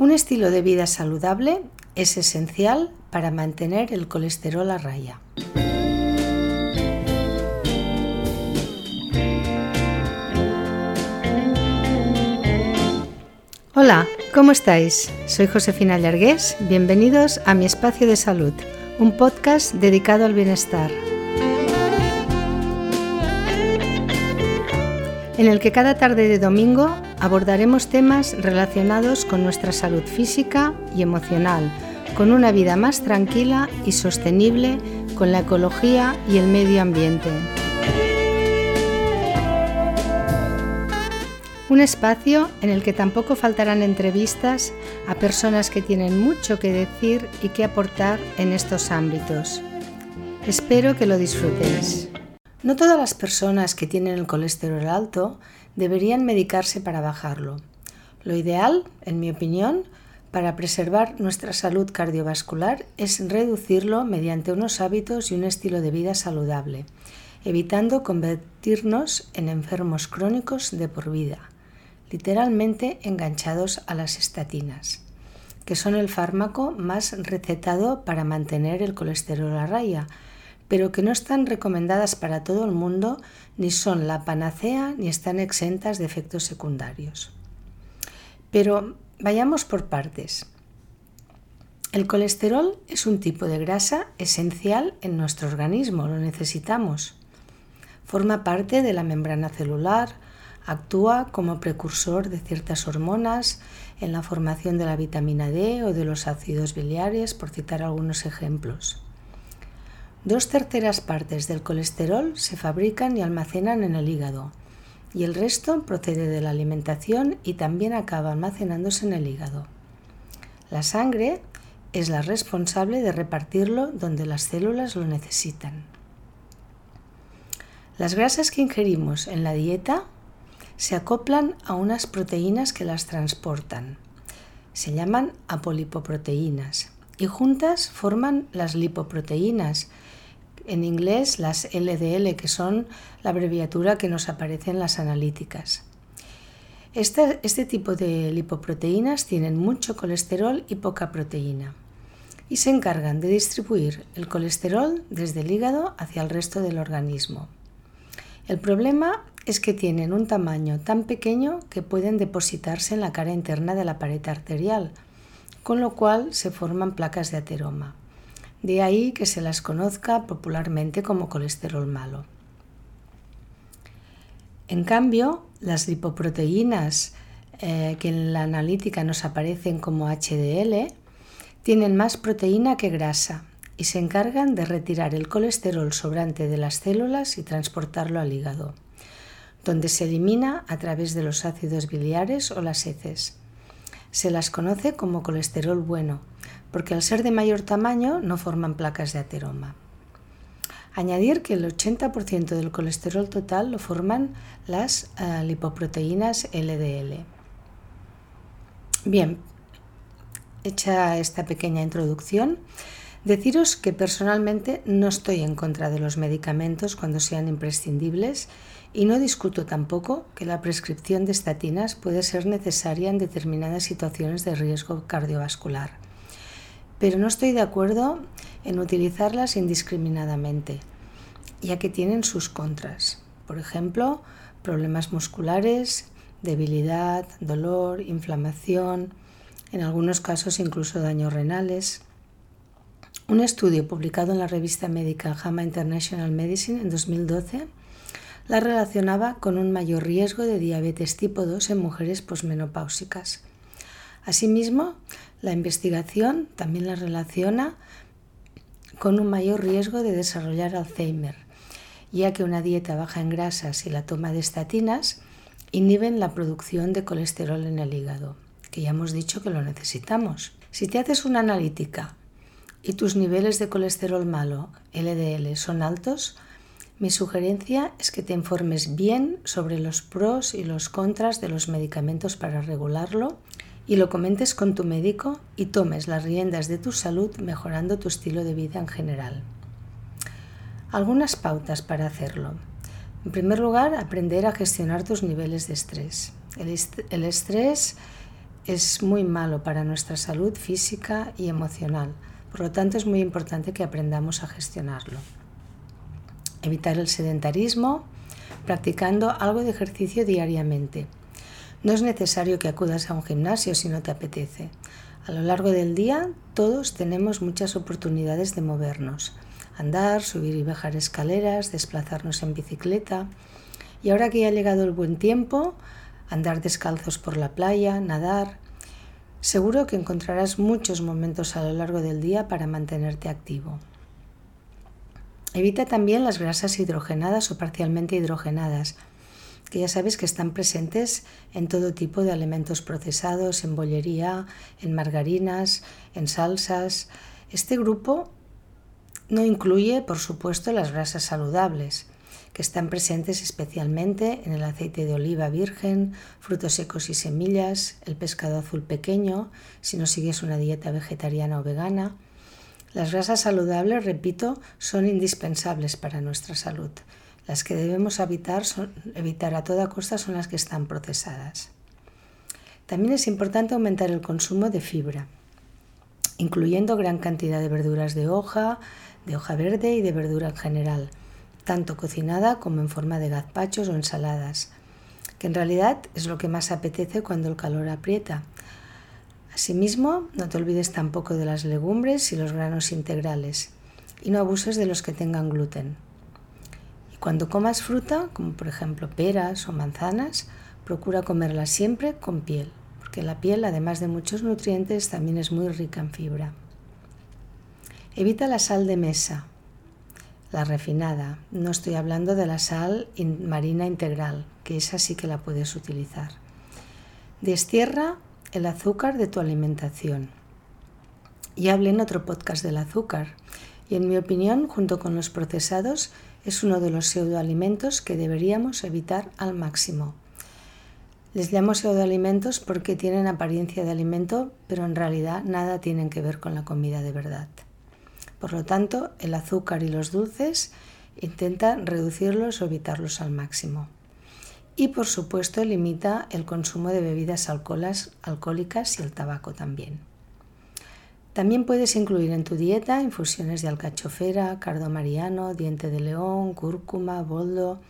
Un estilo de vida saludable es esencial para mantener el colesterol a raya. Hola, ¿cómo estáis? Soy Josefina Llargués, bienvenidos a mi espacio de salud, un podcast dedicado al bienestar. En el que cada tarde de domingo abordaremos temas relacionados con nuestra salud física y emocional, con una vida más tranquila y sostenible con la ecología y el medio ambiente. Un espacio en el que tampoco faltarán entrevistas a personas que tienen mucho que decir y que aportar en estos ámbitos. Espero que lo disfrutéis. No todas las personas que tienen el colesterol alto deberían medicarse para bajarlo. Lo ideal, en mi opinión, para preservar nuestra salud cardiovascular es reducirlo mediante unos hábitos y un estilo de vida saludable, evitando convertirnos en enfermos crónicos de por vida, literalmente enganchados a las estatinas, que son el fármaco más recetado para mantener el colesterol a raya, pero que no están recomendadas para todo el mundo, ni son la panacea, ni están exentas de efectos secundarios. Pero vayamos por partes. El colesterol es un tipo de grasa esencial en nuestro organismo, lo necesitamos. Forma parte de la membrana celular, actúa como precursor de ciertas hormonas en la formación de la vitamina D o de los ácidos biliares, por citar algunos ejemplos. Dos terceras partes del colesterol se fabrican y almacenan en el hígado y el resto procede de la alimentación y también acaba almacenándose en el hígado. La sangre es la responsable de repartirlo donde las células lo necesitan. Las grasas que ingerimos en la dieta se acoplan a unas proteínas que las transportan. Se llaman apolipoproteínas y juntas forman las lipoproteínas en inglés las LDL, que son la abreviatura que nos aparece en las analíticas. Este, este, tipo de lipoproteínas tienen mucho colesterol y poca proteína y se encargan de distribuir el colesterol desde el hígado hacia el resto del organismo. El problema es que tienen un tamaño tan pequeño que pueden depositarse en la cara interna de la pared arterial, con lo cual se forman placas de ateroma. De ahí que se las conozca popularmente como colesterol malo. En cambio, las lipoproteínas eh, que en la analítica nos aparecen como HDL tienen más proteína que grasa y se encargan de retirar el colesterol sobrante de las células y transportarlo al hígado, donde se elimina a través de los ácidos biliares o las heces. Se las conoce como colesterol bueno porque al ser de mayor tamaño no forman placas de ateroma. Añadir que el 80% del colesterol total lo forman las eh, lipoproteínas LDL. Bien, hecha esta pequeña introducción, deciros que personalmente no estoy en contra de los medicamentos cuando sean imprescindibles y no discuto tampoco que la prescripción de estatinas puede ser necesaria en determinadas situaciones de riesgo cardiovascular pero no estoy de acuerdo en utilizarlas indiscriminadamente, ya que tienen sus contras. Por ejemplo, problemas musculares, debilidad, dolor, inflamación, en algunos casos incluso daños renales. Un estudio publicado en la revista médica JAMA International Medicine en 2012 la relacionaba con un mayor riesgo de diabetes tipo 2 en mujeres posmenopáusicas. Asimismo, la investigación también la relaciona con un mayor riesgo de desarrollar Alzheimer, ya que una dieta baja en grasas y la toma de estatinas inhiben la producción de colesterol en el hígado, que ya hemos dicho que lo necesitamos. Si te haces una analítica y tus niveles de colesterol malo, LDL, son altos, mi sugerencia es que te informes bien sobre los pros y los contras de los medicamentos para regularlo y lo comentes con tu médico y tomes las riendas de tu salud mejorando tu estilo de vida en general. Algunas pautas para hacerlo. En primer lugar, aprender a gestionar tus niveles de estrés. El, estrés es muy malo para nuestra salud física y emocional. Por lo tanto, es muy importante que aprendamos a gestionarlo. Evitar el sedentarismo, practicando algo de ejercicio diariamente. No es necesario que acudas a un gimnasio si no te apetece. A lo largo del día todos tenemos muchas oportunidades de movernos. Andar, subir y bajar escaleras, desplazarnos en bicicleta. Y ahora que ya ha llegado el buen tiempo, andar descalzos por la playa, nadar. Seguro que encontrarás muchos momentos a lo largo del día para mantenerte activo. Evita también las grasas hidrogenadas o parcialmente hidrogenadas, que ya sabes que están presentes en todo tipo de alimentos procesados, en bollería, en margarinas, en salsas. Este grupo no incluye, por supuesto, las grasas saludables, que están presentes especialmente en el aceite de oliva virgen, frutos secos y semillas, el pescado azul pequeño, si no sigues una dieta vegetariana o vegana. Las grasas saludables, repito, son indispensables para nuestra salud. Las que debemos evitar, evitar a toda costa son las que están procesadas. También es importante aumentar el consumo de fibra, incluyendo gran cantidad de verduras de hoja, de hoja verde y de verdura en general tanto cocinada como en forma de gazpachos o ensaladas, que en realidad es lo que más apetece cuando el calor aprieta. Asimismo, no te olvides tampoco de las legumbres y los granos integrales, y no abuses de los que tengan gluten. Y cuando comas fruta, como por ejemplo peras o manzanas, procura comerlas siempre con piel, porque la piel, además de muchos nutrientes, también es muy rica en fibra. Evita la sal de mesa, la refinada. No estoy hablando de la sal marina integral, que esa sí que la puedes utilizar. Destierra el azúcar de tu alimentación. Ya hablé en otro podcast del azúcar y en mi opinión, junto con los procesados, es uno de los pseudoalimentos que deberíamos evitar al máximo. Les llamo pseudoalimentos porque tienen apariencia de alimento, pero en realidad nada tienen que ver con la comida de verdad. Por lo tanto, el azúcar y los dulces intenta reducirlos o evitarlos al máximo. Y por supuesto limita el consumo de bebidas alcohólicas y el tabaco también. También puedes incluir en tu dieta infusiones de alcachofera, cardo mariano, diente de león, cúrcuma, boldo.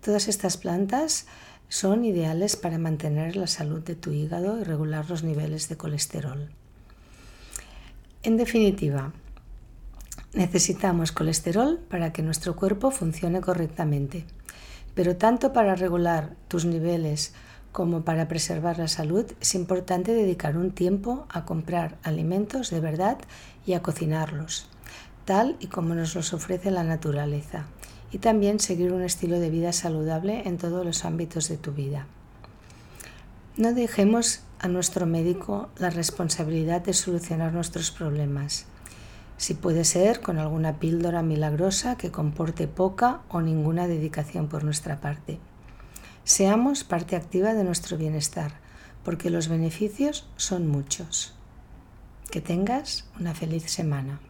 Todas estas plantas son ideales para mantener la salud de tu hígado y regular los niveles de colesterol. En definitiva, Necesitamos colesterol para que nuestro cuerpo funcione correctamente, pero tanto para regular tus niveles como para preservar la salud es importante dedicar un tiempo a comprar alimentos de verdad y a cocinarlos, tal y como nos los ofrece la naturaleza, y también seguir un estilo de vida saludable en todos los ámbitos de tu vida. No dejemos a nuestro médico la responsabilidad de solucionar nuestros problemas si puede ser con alguna píldora milagrosa que comporte poca o ninguna dedicación por nuestra parte. Seamos parte activa de nuestro bienestar, porque los beneficios son muchos. Que tengas una feliz semana.